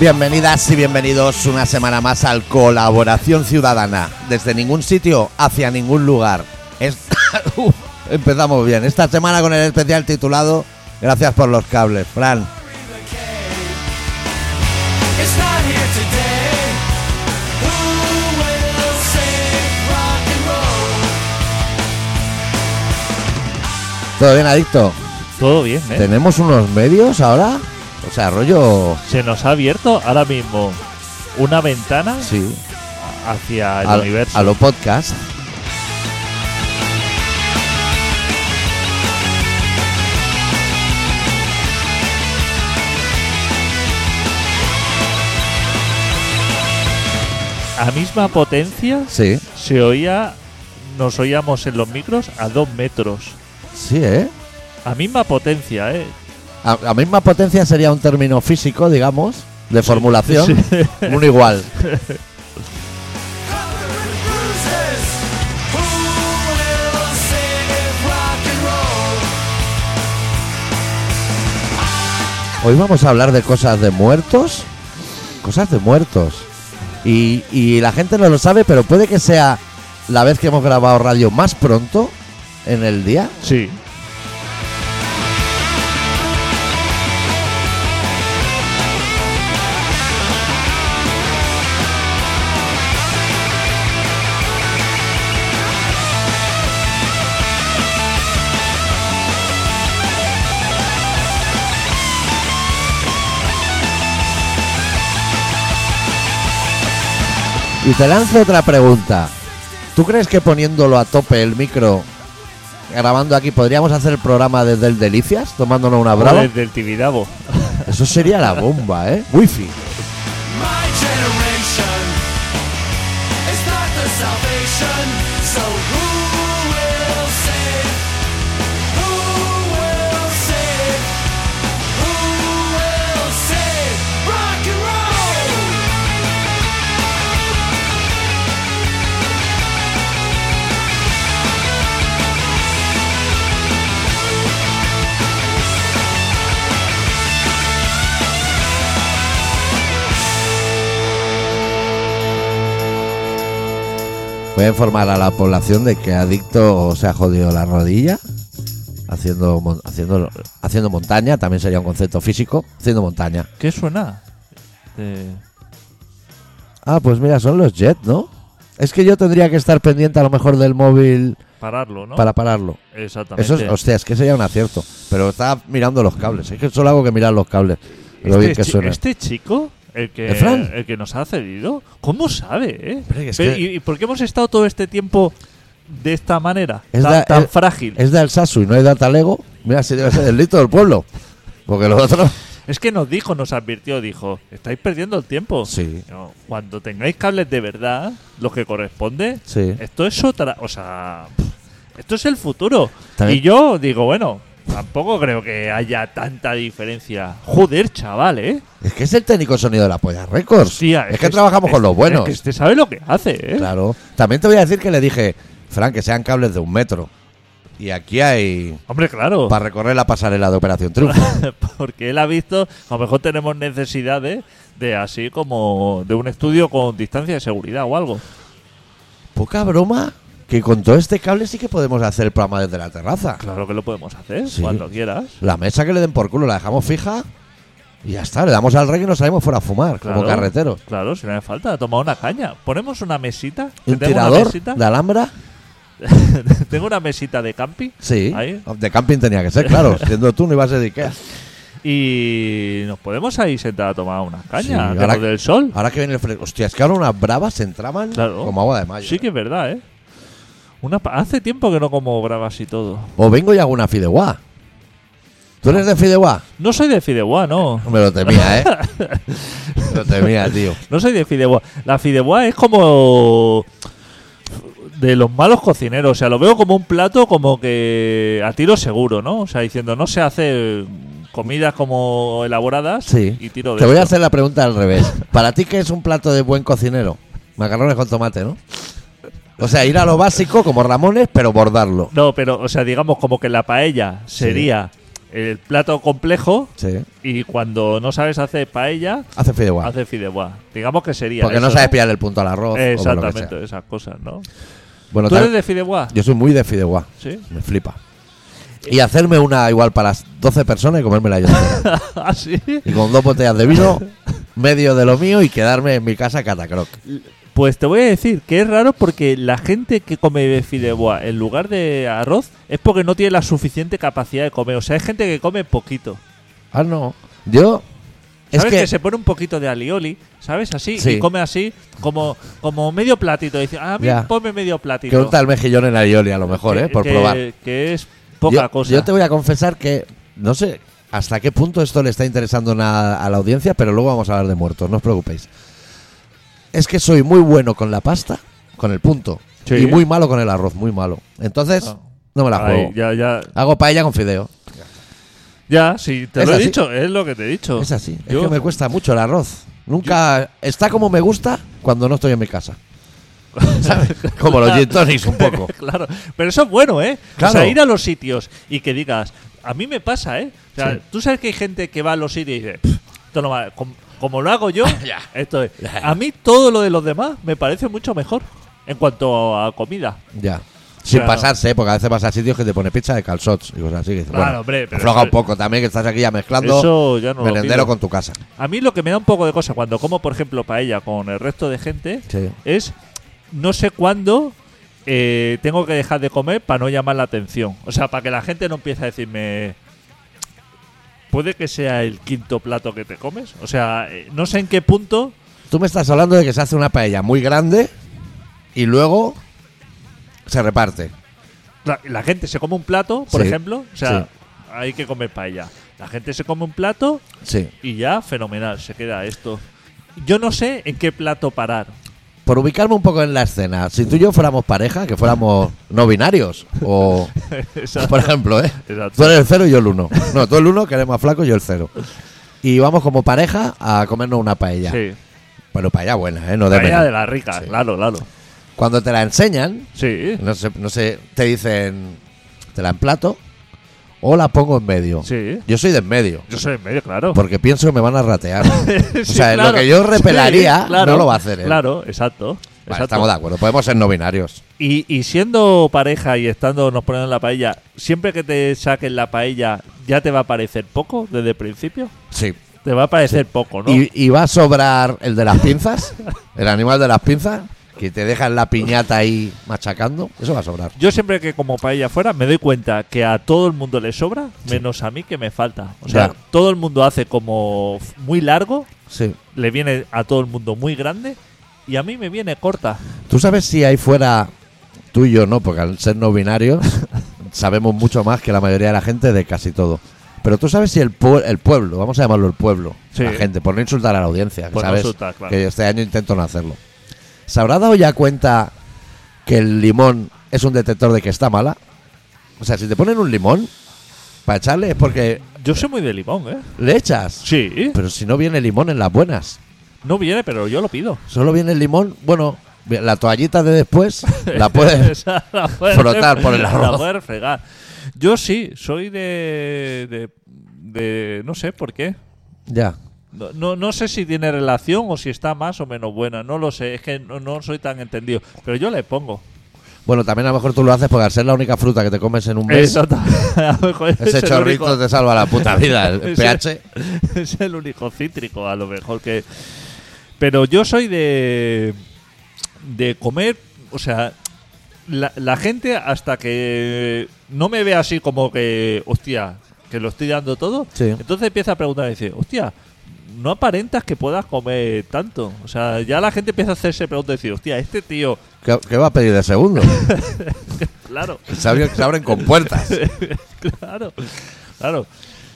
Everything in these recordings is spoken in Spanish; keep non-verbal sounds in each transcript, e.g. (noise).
Bienvenidas y bienvenidos una semana más al Colaboración Ciudadana. Desde ningún sitio hacia ningún lugar. (coughs) Uf, empezamos bien. Esta semana con el especial titulado Gracias por los cables. Fran? ¿todo bien, adicto? Todo bien, ¿eh? ¿Tenemos unos medios ahora? O sea, rollo... Se nos ha abierto ahora mismo una ventana Sí, hacia el a, universo. a lo podcast. A misma potencia Sí, se oía, nos oíamos en los micros a dos metros. sí, ¿eh? A misma potencia, ¿eh? A, a misma potencia sería un término físico, digamos, de formulación. Sí. (laughs) Un igual. Hoy vamos a hablar de cosas de muertos. Cosas de muertos. Y, y la gente no lo sabe, pero puede que sea la vez que hemos grabado radio más pronto en el día. Sí. Y te lanzo otra pregunta. ¿Tú crees que poniéndolo a tope el micro, grabando aquí, podríamos hacer el programa desde el Delicias, tomándonos una O brava? desde el Tibidabo. (laughs) Eso sería la bomba, ¿eh? Wifi. My generation is not the salvation. So Voy a informar a la población de que Adicto se ha jodido la rodilla haciendo, haciendo, haciendo montaña, también sería un concepto físico, haciendo montaña. ¿Qué suena? Ah, pues mira, son los Jet, ¿no? Es que yo tendría que estar pendiente a lo mejor del móvil Pararlo, ¿no? para pararlo. Exactamente. Eso es, hostia, es que sería un acierto. Pero estaba mirando los cables. Es que solo hago que mirar los cables. Lo bien este, que chi- suena. este chico, el que, ¿El Fran? el que nos ha cedido, ¿cómo sabe, eh? Es Pero, que- ¿y, y por qué hemos estado todo este tiempo de esta manera? Es tan da- tan es- frágil. Es del Sasu y no es de Atalego. Mira, si debe ser del lito del pueblo. Porque los otros. Es que nos dijo, nos advirtió, dijo, estáis perdiendo el tiempo. Sí, No, cuando tengáis cables de verdad, los que corresponde, sí. esto es otra, o sea, esto es el futuro. También- Y yo digo, bueno, tampoco creo que haya tanta diferencia. Joder, chaval, ¿eh? Es que es el técnico sonido de la Polla Records. Hostia, es, que, trabajamos es- con los buenos. Es que este sabe lo que hace, ¿eh? Claro. También te voy a decir que le dije, Fran, que sean cables de un metro. Y aquí hay Hombre, claro. para recorrer la pasarela de Operación Triunfo. (laughs) Porque él ha visto, a lo mejor tenemos necesidades de así como de un estudio con distancia de seguridad o algo. Poca broma que con todo este cable sí que podemos hacer el programa desde la terraza. Claro que lo podemos hacer Sí. cuando quieras. La mesa que le den por culo la dejamos fija y ya está. Le damos al rey y nos salimos fuera a fumar, como carreteros. Claro, si no hace falta, tomar una caña. Ponemos una mesita. ¿Y un Tengo una tirador mesita. de alhambra? (laughs) Tengo una mesita de campi Sí. Ahí. De camping tenía que ser, claro. (laughs) Siendo tú no ibas a ser de Ikea. y nos podemos ahí sentar a tomar una caña. Ahora- nos dé el sol. Ahora que viene el fresco. Hostia, es que ahora unas bravas entraban Claro. como agua de mayo. Sí que es verdad, ¿eh? Una pa- Hace tiempo que no como bravas y todo. O vengo y hago una fideuá. ¿Tú eres de fideuá? No soy de fideuá, no. Me lo temía, ¿eh? Me (laughs) lo temía, tío. No soy de fideuá. La fideuá es como de los malos cocineros. O sea, lo veo como un plato como que a tiro seguro, ¿no? O sea, diciendo, no se hace comidas como elaboradas Sí. y tiro de Te voy a esto. hacer la pregunta al revés. ¿Para ti qué es un plato de buen cocinero? Macarrones con tomate, ¿no? O sea, ir a lo básico como Ramones, pero bordarlo. No, pero, o sea, digamos como que la paella sería el plato complejo Sí. y cuando no sabes hacer paella, Hace fideuá. hace fideuá. Digamos que sería Porque no eso, sabes pillar el punto al arroz. o por lo que Exactamente, esas cosas, ¿no? Bueno, ¿Tú tal- eres de fideuá? yo soy muy de fideuá. Sí. Me flipa. Y hacerme una igual para las 12 personas y comérmela yo entera. (laughs) ¿Ah, sí? y con dos botellas de vino, medio de lo mío y quedarme en mi casa catacroc. Pues te voy a decir que es raro porque la gente que come fideuá en lugar de arroz es porque no tiene la suficiente capacidad de comer. O sea, hay gente que come poquito. Ah, no. Yo. Es ¿Sabes que... que. se pone un poquito de alioli? ¿Sabes? Así. Sí. Y come así, como, como medio platito. Dice, a mí Ya. ponme medio platito. Que unta el mejillón en aioli a lo mejor, Que- ¿eh? Por que- probar. Que es poca yo, cosa. yo te voy a confesar que. No sé hasta qué punto esto le está interesando a la audiencia, pero luego vamos a hablar de muertos, no os preocupéis. Es que soy muy bueno con la pasta, con el punto. Sí. Y muy malo con el arroz, muy malo. Entonces, Ah. no me la Ay, juego. ya, ya, Hago paella con fideo. ya, sí, te Es lo he dicho, es lo que te he dicho. Es así. Es Yo- que me cuesta mucho el arroz. Nunca está como me gusta cuando no estoy en mi casa. (laughs) ¿Sabes? Como los gin tonics un poco. (laughs) claro, pero eso es bueno, ¿eh? Claro. O sea, ir a los sitios y que digas, a mí me pasa, ¿eh? O sea, Sí. tú sabes que hay gente que va a los sitios y dice, "Pff, esto no va, como, lo hago yo, (laughs) esto es. A mí todo lo de los demás me parece mucho mejor en cuanto a comida. Ya. Sin Claro. pasarse, porque a veces vas a sitios que te pone pizza de calzots y cosas así. que dices, Claro, bueno, hombre, pero afloja eso- un poco también, que estás aquí ya mezclando Eso ya no lo merendero pido. con tu casa. A mí lo que me da un poco de cosa cuando como, por ejemplo, paella con el resto de gente Sí. es no sé cuándo eh, tengo que dejar de comer para no llamar la atención. O sea, para que la gente no empiece a decirme. Puede que sea el quinto plato que te comes. O sea, eh, no sé en qué punto. Tú me estás hablando de que se hace una paella muy grande y luego se reparte. La, la gente se come un plato, por Sí, ejemplo. O sea, sí. hay que comer paella. La gente se come un plato Sí. y ya, fenomenal, se queda esto. Yo no sé en qué plato parar. Por ubicarme un poco en la escena, si tú y yo fuéramos pareja, que fuéramos no binarios, o (laughs) Exacto. por ejemplo, ¿eh? Exacto. Tú eres el cero y yo el uno. No, tú el uno, que eres más flaco, y yo el cero. Y vamos como pareja a comernos una paella. Sí. Pero paella buena, ¿eh? No de Paella de la rica, Sí. claro, claro. Cuando te la enseñan, Sí. no sé, no sé, te dicen, te la emplato o la pongo en medio. Sí. Yo soy de en medio, Yo soy en medio, claro. porque pienso que me van a ratear. (laughs) Sí, o sea, claro. lo que yo repelaría Sí, claro. no lo va a hacer él. Claro, exacto. Vale, exacto. estamos de acuerdo, podemos ser no binarios. Y, y siendo pareja y estando nos poniendo en la paella, siempre que te saquen la paella, ¿ya te va a parecer poco desde el principio? Sí. Te va a parecer poco, ¿no? Y, y va a sobrar el de las pinzas, el animal de las pinzas, que te dejan la piñata ahí machacando. Eso va a sobrar. Yo siempre que como paella fuera me doy cuenta que a todo el mundo le sobra, menos a mí que me falta. O sea, Ya. todo el mundo hace como muy largo, Sí. le viene a todo el mundo muy grande y a mí me viene corta. ¿Tú sabes si ahí fuera tú y yo no? Porque al ser no binarios (laughs) sabemos mucho más que la mayoría de la gente de casi todo. Pero tú sabes si el, pue- el pueblo, vamos a llamarlo el pueblo, Sí. la gente, por no insultar a la audiencia, que Por no sabes insultar, claro. que este año intento no hacerlo. ¿Se habrá dado ya cuenta que el limón es un detector de que está mala? O sea, si te ponen un limón para echarle es porque Yo soy muy de limón, ¿eh? le echas. Sí. Pero si no viene limón en las buenas. No viene, pero yo lo pido. Solo viene el limón, bueno, la toallita de después la (laughs) puedes Esa la puedes frotar por el La arroz. puedes fregar. Yo sí, soy de, de, de- No sé por qué. ya. No, no, no sé si tiene relación o si está más o menos buena. No lo sé. Es que no, no soy tan entendido. Pero yo le pongo. Bueno, también a lo mejor tú lo haces porque al ser la única fruta que te comes en un mes, Exacto. (laughs) Es ese chorrito te salva la puta vida. (laughs) El pH. es el único cítrico, a lo mejor que. Pero yo soy de. de comer. O sea, la, la gente hasta que no me ve así como que. hostia, que lo estoy dando todo. Sí. Entonces empieza a preguntar y dice, hostia. No aparentas que puedas comer tanto. O sea, ya la gente empieza a hacerse preguntas y decir, hostia, este tío, ¿Qué, qué va a pedir de segundo? (laughs) claro, se, abren, se abren con puertas. (laughs) claro, claro.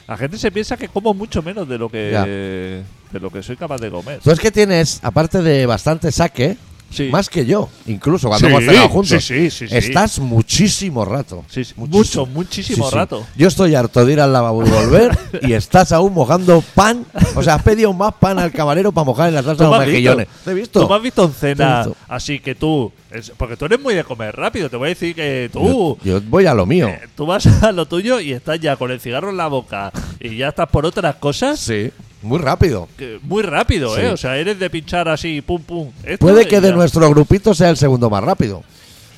La gente se piensa que como mucho menos de lo que Ya. de lo que soy capaz de comer. Tú es que tienes, aparte de bastante saque, Sí. Más que yo, incluso cuando Sí, hemos cenado juntos. sí, sí, sí. Estás muchísimo rato. Sí, sí. Muchísimo. Mucho, muchísimo rato. Yo estoy harto de ir al lavabo y volver (laughs) y estás aún mojando pan. O sea, has pedido más pan al camarero para mojar en la salsa de ¿Tú me los mejillones. visto? ¿Te he visto? Tú me has visto en cena, así que tú, porque tú eres muy de comer rápido, te voy a decir que tú, Yo, yo voy a lo mío. eh, tú vas (laughs) a lo tuyo y estás ya con el cigarro en la boca y ya estás por otras cosas Sí, muy rápido. que- muy rápido, Sí. ¿eh? O sea, eres de pinchar así, pum, pum. Esto Puede que de ya. nuestro grupito sea el segundo más rápido.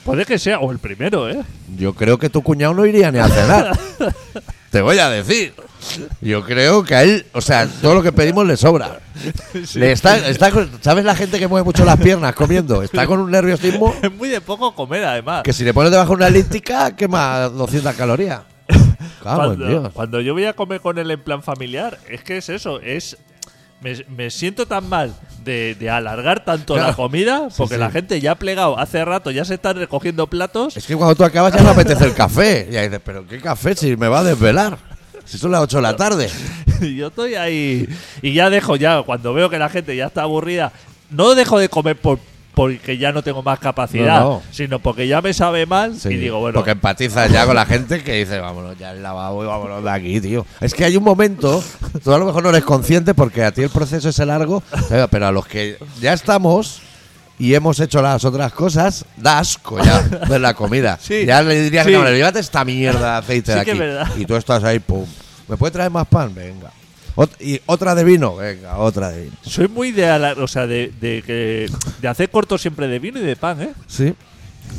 Puede que sea, o el primero, ¿eh? Yo creo que tu cuñado no iría ni a cenar. (laughs) Te voy a decir. Yo creo que a él, o sea, todo lo que pedimos le sobra. Le está, está con- ¿Sabes la gente que mueve mucho las piernas comiendo? Está con un nerviosismo Es muy de poco comer, además. que si le pones debajo una elíptica quema 200 calorías. Cuando, Dios. cuando yo voy a comer con él en plan familiar, es que es eso, es. Me, me siento tan mal de, de alargar tanto la comida, porque sí. la gente ya ha plegado hace rato, ya se están recogiendo platos. Es que cuando tú acabas ya no apetece el café. Y ahí dices, ¿pero qué café si me va a desvelar? Si son las 8 de la tarde. (laughs) Yo estoy ahí. Y ya dejo, ya, cuando veo que la gente ya está aburrida, no dejo de comer por, porque ya no tengo más capacidad, No, no. sino porque ya me sabe mal Sí, y digo, bueno, Porque empatizas ya con la gente que dice, vámonos ya al lavabo y vámonos de aquí, tío. Es que hay un momento, tú a lo mejor no eres consciente porque a ti el proceso es largo, pero a los que ya estamos y hemos hecho las otras cosas, da asco ya ver la comida. (laughs) Sí, ya le dirías, sí. cabrón, llévate esta mierda de aceite de que aquí. es verdad. Y tú estás ahí, pum. ¿Me puede traer más pan? Venga. Ot- y otra de vino, venga, otra de vino. soy muy de, o sea, de, de, que, de hacer cortos siempre de vino y de pan, ¿eh? Sí,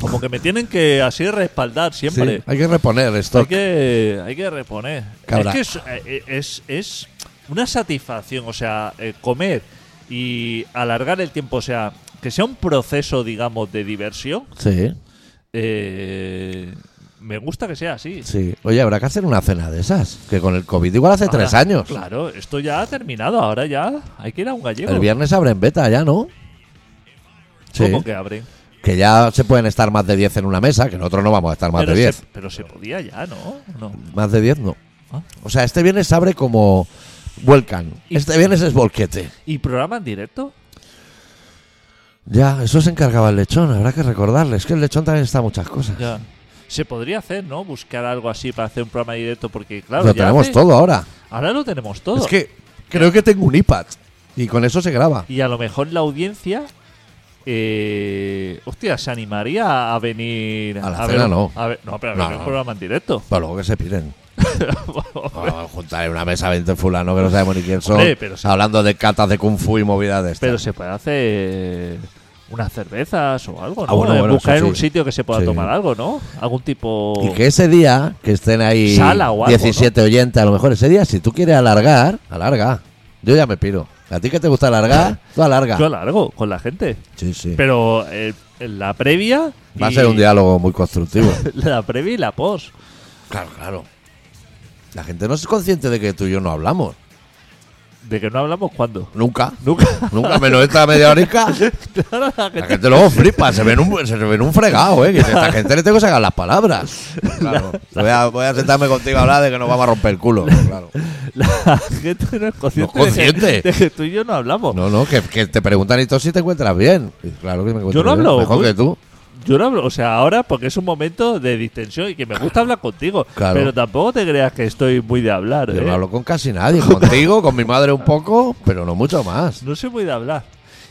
Como que me tienen que así respaldar siempre. Hay que reponer Hay esto. que, hay que reponer. Cabra. Es que es, eh, es, es una satisfacción, o sea, eh, comer y alargar el tiempo, o sea, que sea un proceso, digamos, de diversión. Sí. eh, me gusta que sea así. Sí. Oye, habrá que hacer una cena de esas. Que con el COVID igual hace tres años. Claro, esto ya ha terminado. Ahora ya hay que ir a un gallego. El viernes abren beta ya, ¿no? Sí. ¿Cómo que abren? Que ya se pueden estar más de 10 en una mesa, que nosotros no vamos a estar más pero, de 10. se, pero se podía ya, ¿no? no. Más de 10 no. Ah. O sea, este viernes abre como Vuelcan. Y- Este viernes es Volquete. ¿Y programa en directo? Ya, eso se encargaba el lechón, habrá que recordarle. Es que el lechón también está muchas cosas. Ya. Se podría hacer, ¿no? Buscar algo así para hacer un programa directo, porque claro, Lo ya tenemos hace- todo ahora. Ahora lo tenemos todo. Es que creo que tengo un iPad. Y con eso se graba. Y a lo mejor la audiencia. Eh, hostia, se animaría a venir. A la ver, cena no. a ver- no, pero a ver no. un programa en directo. Para luego que se piren. (laughs) A juntar en una mesa 20 fulanos que no sabemos ni quién son. Hombre, pero sí. Hablando de catas de kung fu y movidas de estas. pero se puede hacer unas cervezas o algo, ¿no? Ah, bueno, bueno, Buscar en un sí. sitio que se pueda Sí. tomar algo, ¿no? Algún tipo. Y que ese día, que estén ahí Sala o algo, 17 oyentes, a lo mejor ese día, si tú quieres alargar, alarga. Yo ya me piro. ¿A ti que te gusta alargar? (laughs) Tú alarga. Yo largo con la gente. Sí, sí. Pero eh, en la previa. Va a y- ser un diálogo muy constructivo. (laughs) La previa y la post. claro, claro. La gente no es consciente de que tú y yo no hablamos. ¿De que no hablamos cuándo? Nunca. Nunca. Nunca menos esta media horica. (laughs) Claro, la La gente- gente luego flipa, se ven un, se ven un fregado, ¿eh? Que a esta gente le tengo que sacar las palabras. Claro. Voy a, voy a sentarme contigo a hablar de que nos vamos a romper el culo. Claro. La gente no es consciente, No es consciente. De, que, de que tú y yo no hablamos. No, no, que, que te preguntan y tú si te encuentras bien. Y claro que me encuentro Yo no bien, hablo, Mejor que tú. Yo no hablo, o sea, ahora porque es un momento de distensión y que me gusta hablar contigo. Claro. Pero tampoco te creas que estoy muy de hablar. Yo ¿eh? no hablo con casi nadie. Contigo, con mi madre un poco, pero no mucho más. No soy muy de hablar.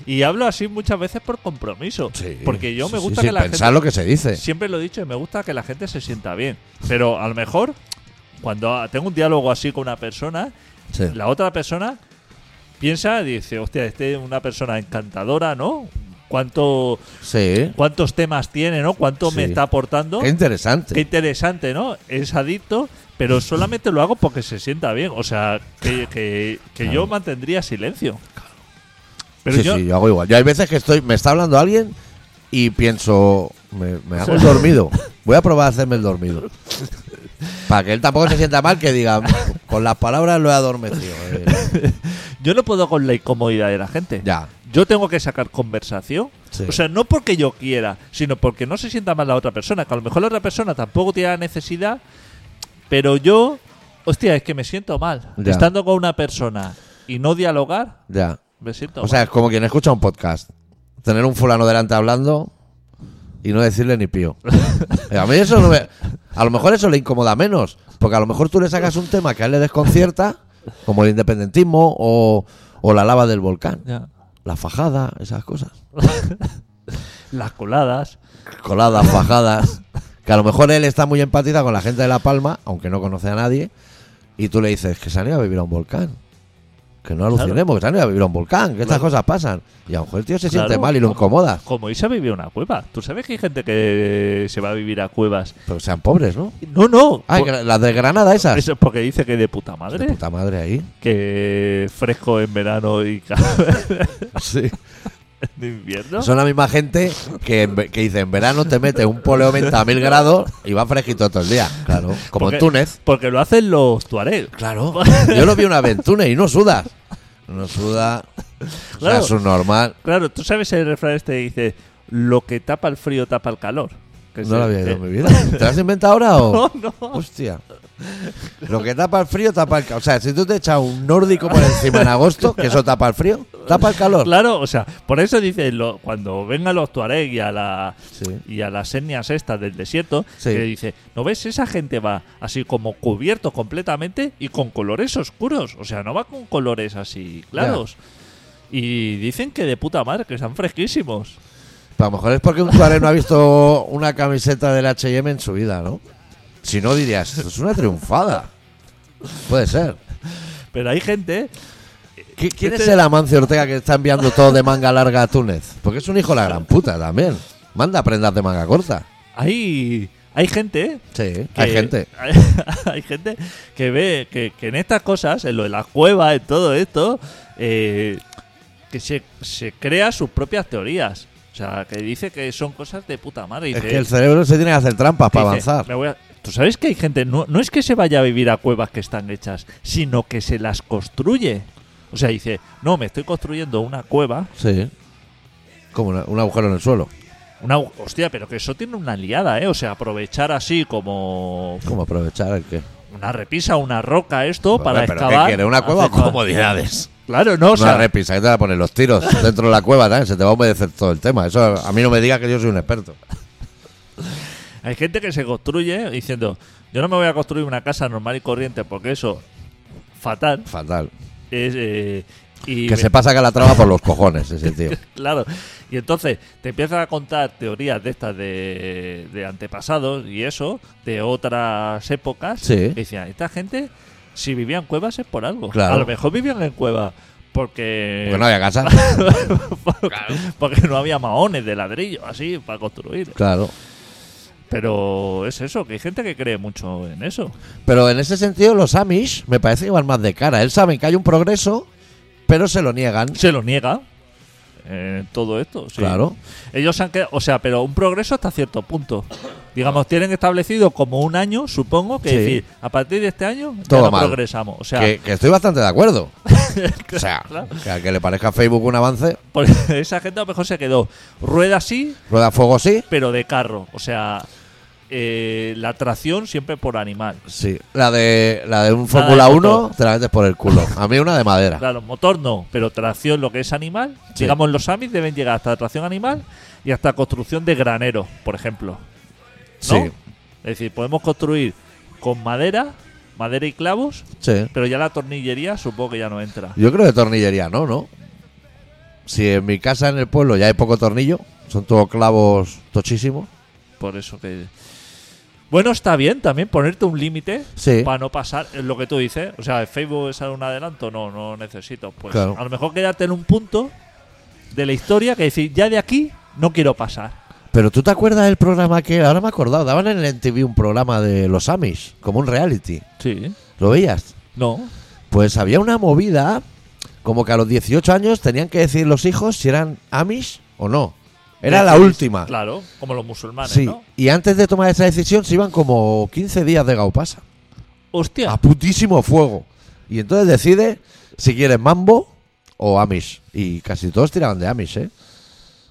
Y hablo así muchas veces por compromiso. Sí, porque yo sí, me gusta sí, que la pensar gente. lo que se dice. Siempre lo he dicho y me gusta que la gente se sienta bien. Pero a lo mejor, cuando tengo un diálogo así con una persona, la otra persona piensa y dice, hostia, este es una persona encantadora, ¿no? ¿Cuánto, Sí. ¿Cuántos temas tiene, ¿no? ¿Cuánto me está aportando? Qué interesante. Qué interesante, ¿no? Es adicto, pero solamente lo hago porque se sienta bien. O sea, que, que- que Claro. yo mantendría silencio. Pero sí, yo, sí, yo hago igual. Yo hay veces que estoy, me está hablando alguien y pienso, me, me hago el dormido. Voy a probar a hacerme el dormido. Para que él tampoco se sienta mal, que diga, con las palabras lo he adormecido. eh. (laughs) yo no puedo con la incomodidad de la gente. Ya. Yo tengo que sacar conversación. Sí. O sea, no porque yo quiera, sino porque no se sienta mal la otra persona. Que a lo mejor la otra persona tampoco tiene la necesidad, pero yo, hostia, es que me siento mal. Ya. Estando con una persona y no dialogar, Ya. me siento O sea, mal. es como quien escucha un podcast. tener un fulano delante hablando y no decirle ni pío. (laughs) A mí eso no me- A lo mejor eso le incomoda menos. Porque a lo mejor tú le sacas un tema que a él le desconcierta, como el independentismo o, o la lava del volcán. Ya. La fajada, esas cosas. (laughs) Las coladas. Coladas, fajadas. Que a lo mejor él está muy empatizado con la gente de La Palma, aunque no conoce a nadie. Y tú le dices que se han ido a vivir a un volcán. Que no alucinemos, que se han ido a un volcán, que estas Claro. cosas pasan. Y a lo mejor el tío se siente Claro, mal y lo como- incomoda. Como irse a vivir una cueva. ¿Tú sabes que hay gente que se va a vivir a cuevas? Pero sean pobres, ¿no? No, no. Por- que las de Granada esas. eso es porque dice que de puta De madre. puta madre ahí. Que fresco en verano y (laughs) Sí. (laughs) en invierno. Son la misma gente que, que dice en verano te mete un poleo menta a mil grados y va fresquito todo el día. Claro. Como Porque- en Túnez. Porque lo hacen los tuareg. Claro. (laughs) Yo lo vi una vez en Túnez y no sudas. No suda. O sea, Claro. es un normal. Claro, tú sabes el refrán este que dice: Lo que tapa el frío tapa el calor. Que No lo había ido en mi vida. ¿Te lo has inventado ahora o.? (laughs) No, no. Hostia. Lo que tapa el frío, tapa el calor. O sea, si tú te echas un nórdico por encima en agosto, que eso tapa el frío, tapa el calor. Claro, o sea, por eso dice lo, cuando vengan los tuareg y a la Sí. y a las etnias estas del desierto, Sí. que dice, ¿no ves? Esa gente va así como cubierto completamente y con colores oscuros. O sea, no va con colores así claros. Y dicen que de puta madre, que están fresquísimos. Pero a lo mejor es porque un tuareg no ha visto una camiseta del H&M en su vida, ¿no? Si no dirías, es una triunfada. Puede ser. Pero hay gente... ¿Qui- ¿Quién Este- es el Amancio Ortega que está enviando todo de manga larga a Túnez? Porque es un hijo de la gran puta también. Manda prendas de manga corta. Hay, hay gente... Sí, que- hay gente. Hay, (laughs) hay gente que ve que, que en estas cosas, en lo de las cuevas, en todo esto, eh, que se, se crea sus propias teorías. O sea, que dice que son cosas de puta madre. Es Dice- que el cerebro se tiene que hacer trampas para dice, avanzar. "Me voy a-". Tú sabes que hay gente, no, no es que se vaya a vivir a cuevas que están hechas, sino que se las construye. O sea, dice, no, me estoy construyendo una cueva, Sí. Como una- un agujero en el suelo. una hostia, pero que eso tiene una liada, ¿eh? O sea, aprovechar así como ¿Cómo aprovechar el qué? una repisa, una roca, esto para ¿pero qué excavar. quiere? ¿Una cueva o comodidades? Claro, no, o Una sea, repisa, que te va a poner los tiros (laughs) dentro de la cueva, ¿sabes? Se te va a obedecer todo el tema. Eso a mí no me diga que yo soy un experto. hay gente que se construye diciendo, yo no me voy a construir una casa normal y corriente porque eso, fatal, Fatal. es... eh, y Que me- se pasa que la traba por los cojones ese tío. (laughs) Claro, y entonces te empiezan a contar teorías de estas de, de antepasados y eso, de otras épocas. Sí. Y decían, esta gente, si vivían en cuevas es por algo. Claro. A lo mejor vivían en cuevas porque, Porque no había casa. (laughs) porque no había maones de ladrillo así para construir. Claro. Pero es eso, que hay gente que cree mucho en eso. Pero en ese sentido, los Amish me parece que van más de cara. Él saben que hay un progreso, pero se lo niegan. Se lo niega. En todo esto, sí. Claro. Ellos han quedado, o sea, pero un progreso hasta cierto punto. Digamos, tienen establecido como un año, supongo, que Sí. decir, a partir de este año Todo ya no mal. progresamos. O sea, que, que estoy bastante de acuerdo. (laughs) O sea, Claro. que al que le parezca a Facebook un avance, por- (laughs) esa gente a lo mejor se quedó rueda sí, rueda a fuego sí. pero de carro. O sea, eh, la tracción siempre por animal. Sí. La de, la de un Fórmula de 1 motor. te la metes por el culo. A mí una de madera. Claro, motor no, pero tracción lo que es animal. Sí. Digamos, los AMIs deben llegar hasta tracción animal y hasta construcción de granero, por ejemplo. ¿no? Sí. Es decir, podemos construir con madera, madera y clavos, Sí. pero ya la tornillería supongo que ya no entra. Yo creo que tornillería no, ¿no? Si en mi casa en el pueblo ya hay poco tornillo, son todos clavos tochísimos. Por eso que. Bueno, está bien también ponerte un límite Sí. para no pasar lo que tú dices. O sea, ¿el Facebook es un adelanto? No, no necesito. Pues Claro. a lo mejor quedarte en un punto de la historia que decir, ya de aquí no quiero pasar. Pero tú te acuerdas del programa que ahora me he acordado, daban en el MTV un programa de los Amish, como un reality. Sí. ¿Lo veías? No. Pues había una movida como que a los 18 años tenían que decir los hijos si eran Amish o no. Era la última. Claro, como los musulmanes, Sí, ¿no? y antes de tomar esa decisión se iban como 15 días de Gaupasa. Hostia. A putísimo fuego. Y entonces decide si quieres mambo o Amish. Y casi todos tiraban de Amish, ¿eh?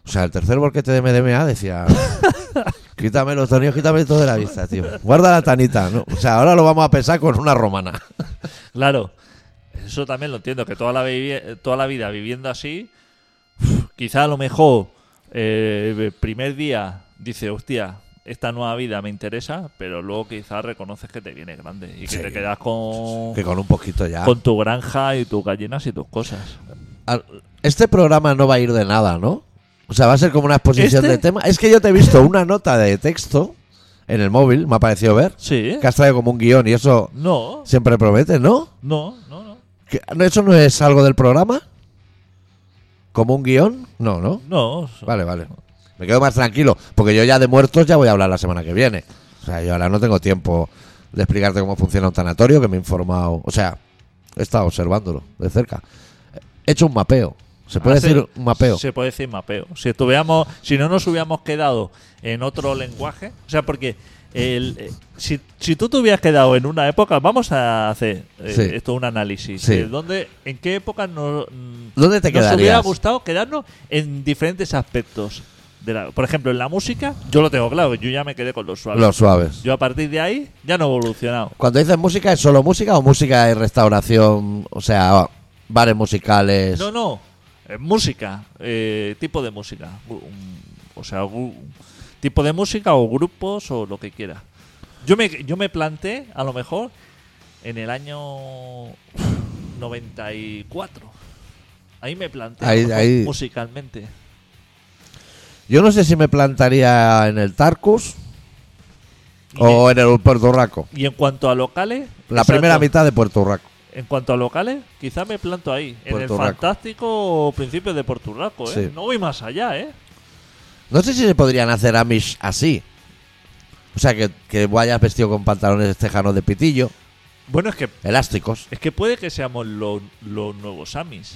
O sea, el tercer bolquete de MDMA decía... (laughs) quítame los tornillos, quítame todo de la vista, tío. Guarda la tanita, ¿no? O sea, ahora lo vamos a pensar con una romana. (laughs) Claro. Eso también lo entiendo, que toda la, vivi- toda la vida viviendo así, quizá a lo mejor eh, el primer día dices, hostia, esta nueva vida me interesa, pero luego quizás reconoces que te viene grande y que Sí. te quedas con, Que con un poquito ya. con tu granja y tus gallinas y tus cosas. Este programa no va a ir de nada, ¿no? O sea, va a ser como una exposición ¿Este? de tema. Es que yo te he visto una nota de texto en el móvil, me ha parecido ver, Sí. que has traído como un guion y eso No, siempre promete, ¿no? no, no, no. ¿Que- no, ¿Eso no es algo del programa? ¿Como un guion? No, ¿no? No, Vale, vale. Me quedo más tranquilo, porque yo ya de muertos ya voy a hablar la semana que viene. O sea, yo ahora no tengo tiempo de explicarte cómo funciona un tanatorio, que me he informado. O sea, he estado observándolo de cerca. He hecho un mapeo. ¿Se puede Ah, decir un mapeo? Se puede decir mapeo. Si estuviéramos, si no nos hubiéramos quedado en otro lenguaje, o sea, porque el, eh, si, si tú te hubieras quedado en una época, vamos a hacer eh, Sí. esto un análisis. Sí. de dónde, en qué época no, mm, ¿Dónde te nos hubiera gustado quedarnos en diferentes aspectos. De la- por ejemplo, en la música, yo lo tengo claro, yo ya me quedé con los suaves. Los suaves. Yo a partir de ahí ya no he evolucionado. Cuando dices música, ¿es solo música o música y restauración? O sea, bares musicales. No, no. eh, música. eh, tipo de música. O sea, tipo de música o grupos o lo que quiera. Yo me, yo me planté, a lo mejor, en el año 94. Ahí me planté Ahí- ahí- musicalmente. Yo no sé si me plantaría en el Tarcus Y, o en el Puerto Rico. y en cuanto a locales. La exacto, primera mitad de Puerto Rico. En cuanto a locales, quizás me planto ahí. en el fantástico principio de Puerto Rico, ¿eh? Sí. No voy más allá, ¿eh? No sé si se podrían hacer Amish así. O sea, que, que vayas vestido con pantalones tejanos de pitillo, Bueno, es que elásticos. Es que puede que seamos lo- los nuevos Amis.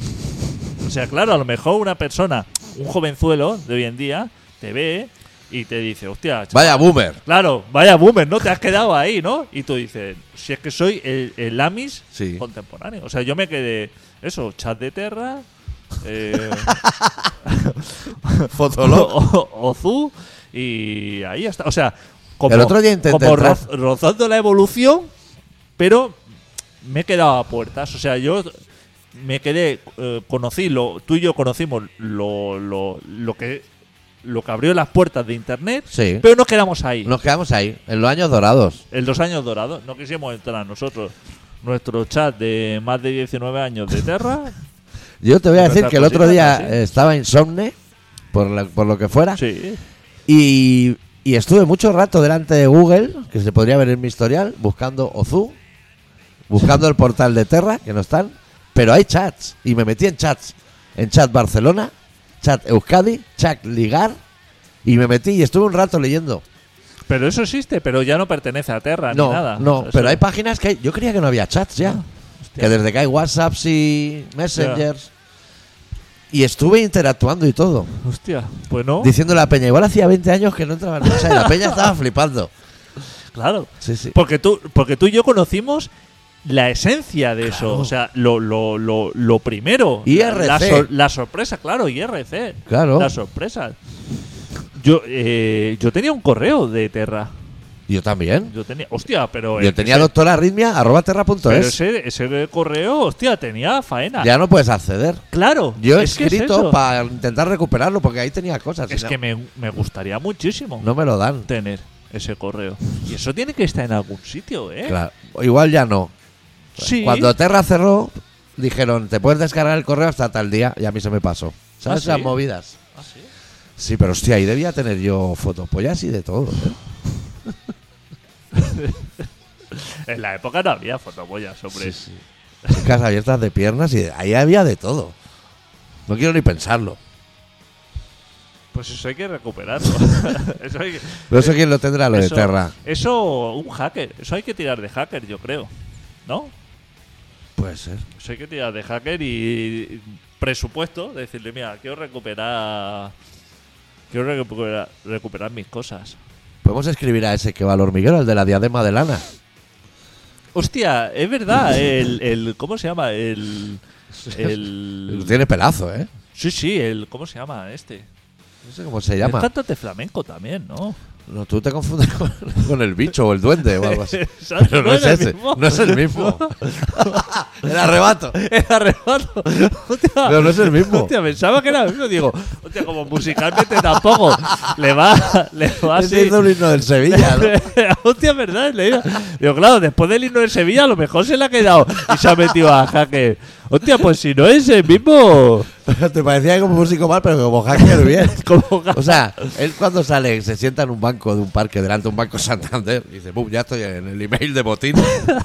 O sea, claro, a lo mejor una persona, un jovenzuelo de hoy en día, te ve y te dice, hostia, chaval, Vaya boomer. claro, vaya boomer, ¿no? Te has quedado ahí, ¿no? Y tú dices, si es que soy el, el Amis Sí. contemporáneo. O sea, yo me quedé, eso, chat de Terra, eh, (laughs) Fotolog. o- Ozu, y ahí está. O sea, como, El otro día intenté como entrar. roz- rozando la evolución, pero me he quedado a puertas. O sea, yo me quedé, eh, conocí, lo, tú y yo conocimos lo, lo, lo que lo que abrió las puertas de internet, Sí. pero nos quedamos ahí. Nos quedamos ahí, en los años dorados. En los años dorados, no quisimos entrar nosotros. Nuestro chat de más de 19 años de Terra. Yo te voy a decir que el otro día estaba insomne, por, la- por lo que fuera, sí. y, y estuve mucho rato delante de Google, que se podría ver en mi historial, buscando Ozu, buscando el portal de Terra, que no están, pero hay chats, y me metí en chats, en chat Barcelona, chat Euskadi, chat Ligar, y me metí y estuve un rato leyendo. Pero eso existe, pero ya no pertenece a Terra No, ni nada. no, pero hay páginas que hay- yo creía que no había chats ya. Hostia. Que desde que hay WhatsApps y Messengers. Y estuve interactuando y todo. Hostia, pues no. Diciéndole a la Peña, igual hacía 20 años que no entraba en WhatsApp. Y la Peña estaba (laughs) flipando. Claro. Sí, sí. Porque tú, porque tú y yo conocimos la esencia de eso. O sea, lo, lo, lo, lo primero. IRC. La, la sorpresa, claro, IRC. Claro. La sorpresa. Yo, eh, yo tenía un correo de Terra. Yo también. Yo tenía. Hostia, pero. Yo tenía doctora arritmia arroba terra punto Pero es. ese, ese correo, hostia, tenía faena. Ya no puedes acceder. Claro. Yo he es que es escrito eso. para intentar recuperarlo porque ahí tenía cosas. Es que me, me gustaría muchísimo no me lo dan. tener ese correo. Y eso tiene que estar en algún sitio, ¿eh? Claro. Igual ya no. Sí. Cuando Terra cerró, dijeron, te puedes descargar el correo hasta tal día. Y a mí se me pasó. ¿Sabes ¿Ah, sí? esas movidas? Ah, sí. Sí, pero hostia, ahí debía tener yo fotopollas y de todo. ¿eh? (laughs) (laughs) En la época no había fotoboyas, hombre. Chicas abiertas de piernas y ahí había de todo. No quiero ni pensarlo. Pues eso hay que recuperarlo. (laughs) eso hay que- No sé quién lo tendrá, lo de Terra. Eso, un hacker. Eso hay que tirar de hacker, yo creo. ¿No? Puede ser. Eso hay que tirar de hacker y presupuesto. Decirle, mira, quiero recuperar. Quiero recuperar, recuperar mis cosas. Podemos escribir a ese que va al hormiguero, el de la diadema de lana. Hostia, es verdad. El, el ¿Cómo se llama? El. El. (laughs) Tiene pelazo, ¿eh? Sí, sí, el. ¿Cómo se llama este? No sé cómo se Es llama. cantante flamenco también, ¿no? No, tú te confundes con, (laughs) con el bicho o el duende o algo así. (laughs) Exacto, Pero no no es es el ese. mismo. No es el mismo. (laughs) el arrebato. El arrebato. Hostia, Pero no es el mismo. Hostia, pensaba que era el mismo. Digo, hostia, como musicalmente tampoco. Le va, le va así. hizo un himno del Sevilla, ¿no? Hostia, ¿verdad? Le Digo, claro, después del himno de Sevilla, a lo mejor se le ha quedado y se ha metido a jaque. Hostia, pues si no es el mismo. (laughs) Te parecía como músico mal, pero como hacker bien. (laughs) Como O sea, él cuando sale, se sienta en un banco de un parque, delante de un banco Santander, y dice, ¡pum! Ya estoy en el email de botín.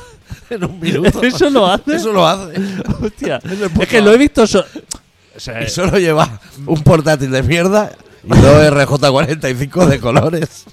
(laughs) en un minuto. Eso lo hace. Eso lo hace. Hostia, Es es que lo he visto. so- o sea, Y solo lleva un portátil de mierda y dos RJ45 de colores.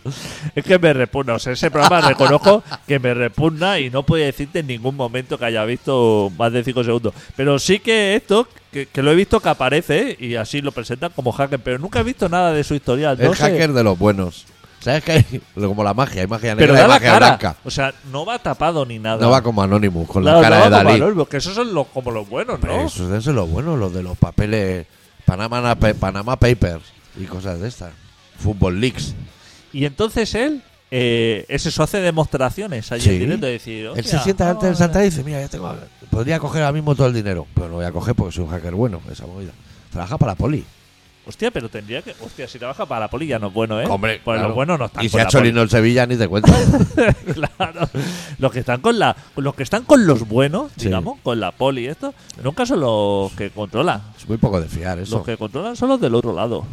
Es que me repugna. O sea, ese programa reconozco que me repugna y no puedo decirte en ningún momento que haya visto más de 5 segundos. Pero sí que esto, que, que lo he visto que aparece y así lo presentan como hacker, pero nunca he visto nada de su historial. No el sé. hacker de los buenos. ¿Sabes que hay? Como la magia, hay magia pero negra da y la magia cara. blanca. O sea, no va tapado ni nada. No va como Anonymous, con Claro, la cara no de va como Dalí. Anonymous, que esos son los, como los buenos, ¿no? Esos deben ser los buenos, los de los papeles Panama, Panama Papers y cosas de estas. Fútbol Leaks. Y entonces él, eh, es eso, hace demostraciones allí Sí. en directo de decir. Él se "Hostia, sienta delante del ahora". Santa y dice, mira, ya tengo, podría coger ahora mismo todo el dinero, pero no voy a coger porque soy un hacker bueno, esa movida. Trabaja para la poli. Hostia, pero tendría que. Hostia, si trabaja para la poli ya no es bueno, ¿eh? Hombre, pues claro. los buenos no están Y con se ha hecho el Sevilla, ni te cuento. (laughs) claro. Los que están con la. Los que están con los buenos, Sí. digamos, con la poli y esto, nunca son los que controlan. es muy poco de fiar eso. Los que controlan son los del otro lado.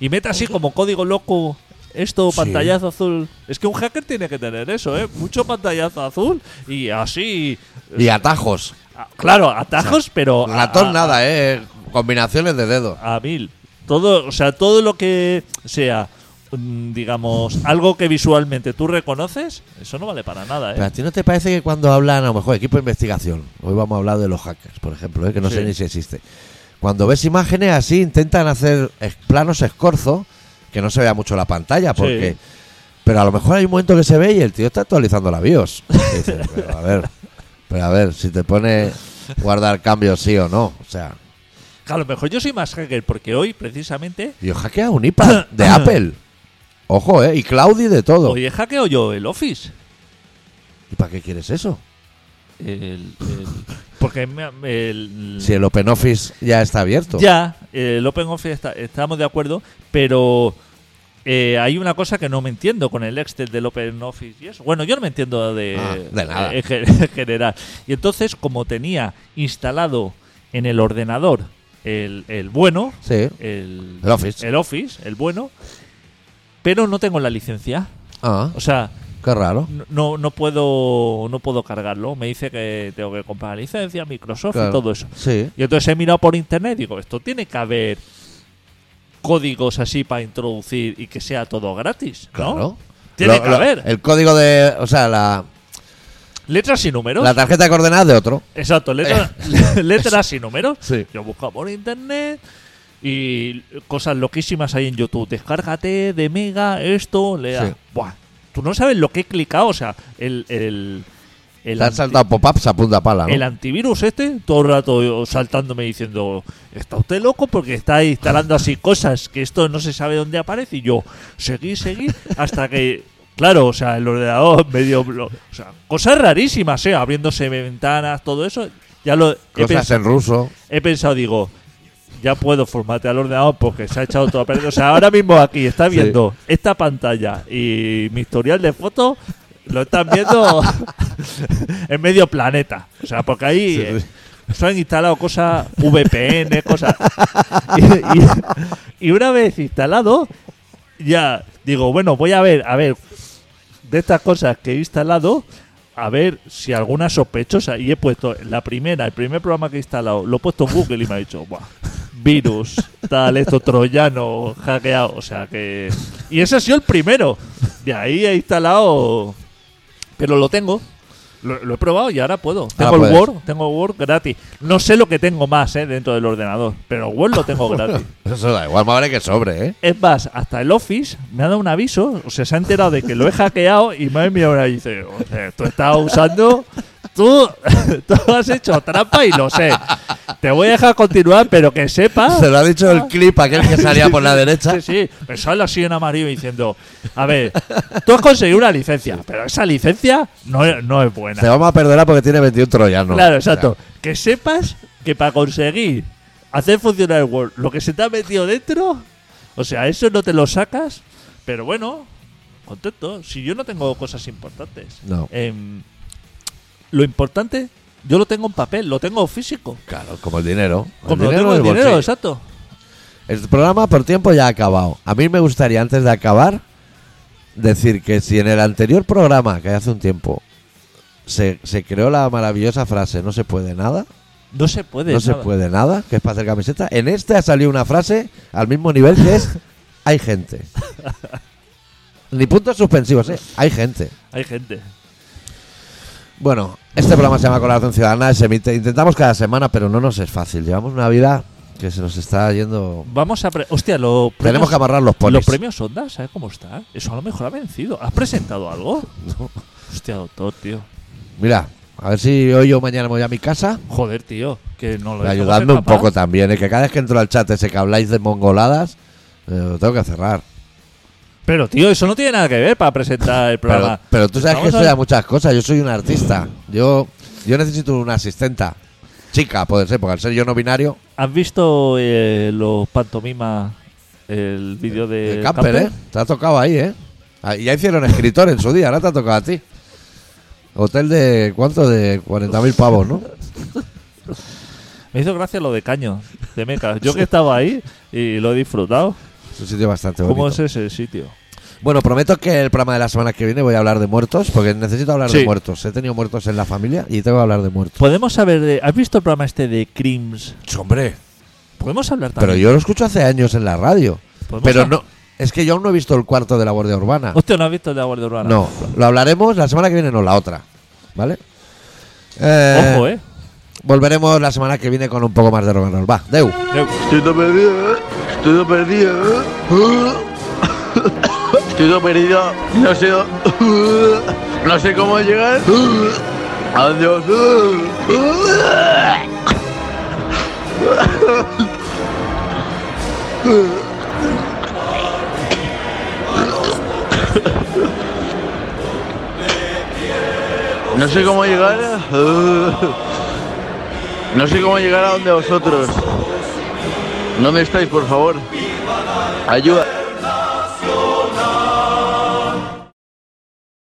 Y mete así como código loco. Esto, Sí. pantallazo azul. Es que un hacker tiene que tener eso, ¿eh? Mucho pantallazo azul y así. Y atajos. Ah, Claro, atajos, pero. a- Ratón a- nada, eh. Combinaciones de dedos. a mil. Todo, o sea, todo lo que sea, mm, digamos, algo que visualmente tú reconoces, eso no vale para nada, Pero a ¿eh? ti no te parece que cuando hablan, a lo mejor, equipo de investigación, hoy vamos a hablar de los hackers, por ejemplo, eh, que no sé ni si existe. Cuando ves imágenes así, intentan hacer planos escorzo, que no se vea mucho la pantalla, porque. Sí. Pero a lo mejor hay un momento que se ve y el tío está actualizando la BIOS. Dices, pero a ver, pero a ver, si te pone guardar cambios sí o no. O sea, a lo mejor yo soy más hacker porque hoy, precisamente, yo hackea un iPad (coughs) de Apple. Ojo, eh, y Cloud y de todo. hoy he hackeado yo el Office. ¿Y para qué quieres eso? El- el- porque me- el, Si el OpenOffice ya está abierto. ya, el OpenOffice está, estamos de acuerdo, pero eh, hay una cosa que no me entiendo con el Excel del OpenOffice y eso. Bueno, yo no me entiendo de, Ah, de nada. en ge- (laughs) en general. Y entonces, como tenía instalado en el ordenador el, el bueno, Sí. el, El Office. el Office, el bueno, pero no tengo la licencia. Ah, O sea, qué raro. no- no, puedo no puedo cargarlo. Me dice que tengo que comprar la licencia, Microsoft Claro. y todo eso. Sí. Y entonces he mirado por internet y digo, esto tiene que haber códigos así para introducir y que sea todo gratis, ¿no? Claro. Tiene Lo- que lo- haber. El código de. O sea, la, Letras y números. la tarjeta de coordenadas de otro. Exacto, letras, (laughs) letras y números. Sí. Yo busco por internet y cosas loquísimas ahí en YouTube. Descárgate de Mega esto, lea. Sí. Buah, tú no sabes lo que he clicado. O sea, el, el, el, Te han saltado pop-ups a punta pala, ¿no? el antivirus este, todo el rato saltándome diciendo, ¿está usted loco? Porque está instalando así cosas que esto no se sabe dónde aparece. Y yo, seguí, seguí, hasta que, claro, o sea, el ordenador (laughs) medio... O sea, cosas rarísimas, ¿eh? Abriéndose ventanas, todo eso. Ya lo Cosas en ruso. he pensado, digo, ya puedo formatear el ordenador porque se ha echado todo a perder. O sea, ahora mismo aquí está (laughs) Sí. viendo esta pantalla y mi historial de fotos lo están viendo (laughs) en medio planeta. O sea, porque ahí Sí, eh, sí. se han instalado cosas VPN, cosas. Y, y- y una vez instalado, ya digo, bueno, voy a ver, a ver, de estas cosas que he instalado, a ver si alguna sospechosa. Y he puesto la primera, el primer programa que he instalado, lo he puesto en Google y me ha dicho, virus, tal, esto, troyano, hackeado. O sea que. Y ese ha sido el primero. De ahí he instalado. Pero lo tengo. Lo, lo he probado y ahora puedo. Tengo el puedes. Word, tengo Word gratis. No sé lo que tengo más eh, dentro del ordenador, pero el Word lo tengo gratis. (laughs) Eso da igual, más vale que sobre, ¿eh? Es más, hasta el Office me ha dado un aviso, o sea, se ha enterado de que lo he hackeado y me ha enviado una y dice, tú estás usando, tú, (laughs) tú has hecho trampa y lo sé. Te voy a dejar continuar, pero que sepas. Se lo ha dicho el clip aquel que salía por la derecha. Sí, sí, me sale así en amarillo diciendo, a ver, tú has conseguido una licencia, pero esa licencia no es, no es buena. Te vamos a perdonar porque tiene 21 troyanos. Claro, exacto. Que sepas que para conseguir hacer funcionar el Word, lo que se te ha metido dentro, o sea, eso no te lo sacas, pero bueno, contento. Si yo no tengo cosas importantes. No. Em, lo importante, yo lo tengo en papel, lo tengo físico. Claro, como el dinero. El Como lo dinero tengo en en el dinero, exacto. El programa por tiempo ya ha acabado. A mí me gustaría, antes de acabar, decir que si en el anterior programa, que hace un tiempo, se, se creó la maravillosa frase no se puede nada, No se puede. no se nada. puede nada, que es para hacer camiseta, en este ha salido una frase al mismo nivel que es hay gente. (laughs) Ni puntos suspensivos, ¿eh? Hay gente. Hay gente. Bueno, este programa se llama Colaboración Ciudadana, se emite, intentamos cada semana, pero no nos es fácil. Llevamos una vida que se nos está yendo... Vamos a. pre- Hostia, los Tenemos que amarrar los ponis. los premios Ondas, ¿sabes cómo está? Eso a lo mejor ha vencido. ¿Has presentado algo? (laughs) Hostia, doctor, tío. Mira, a ver si hoy o mañana me voy a mi casa. Joder, tío. Que no lo dejamos Ayudadme un poco también, ¿eh? que cada vez que entro al chat ese que habláis de mongoladas, eh, lo tengo que cerrar. Pero, tío, eso no tiene nada que ver para presentar el Pero, programa. pero tú sabes que Vamos soy a muchas cosas, yo soy un artista. Yo, yo necesito una asistenta. Chica, puede ser, porque al ser yo no binario, ¿Has visto eh, los pantomimas, el vídeo de el camper, ¿eh? Te ha tocado ahí, ¿eh? Ya hicieron escritor en su día, ahora te ha tocado a ti. Hotel de, ¿cuánto? De 40.000 pavos, ¿no? Me hizo gracia lo de Caño, de Meca. Yo que estaba ahí y lo he disfrutado. Es un sitio bastante bonito. ¿Cómo es ese sitio? Bueno, prometo que el programa de la semana que viene voy a hablar de muertos, porque necesito hablar de muertos. He tenido muertos en la familia y tengo que hablar de muertos. Podemos saber de. ¿Has visto el programa este de Crims? Hombre, Podemos hablar pero también. yo lo escucho hace años en la radio. Podemos Pero hab- no, es que yo aún no he visto el cuarto de la Guardia Urbana. Hostia, ¿no has visto el de la Guardia Urbana? No, lo hablaremos la semana que viene, no la otra. ¿Vale? Eh, Ojo, eh. Volveremos la semana que viene con un poco más de rock and roll. Va, Deu. Eh, Estoy todo perdido, todo perdido. No sé, no sé cómo llegar. Adiós. No sé cómo llegar. No sé cómo llegar a donde vosotros. ¿Dónde estáis, por favor? Ayuda.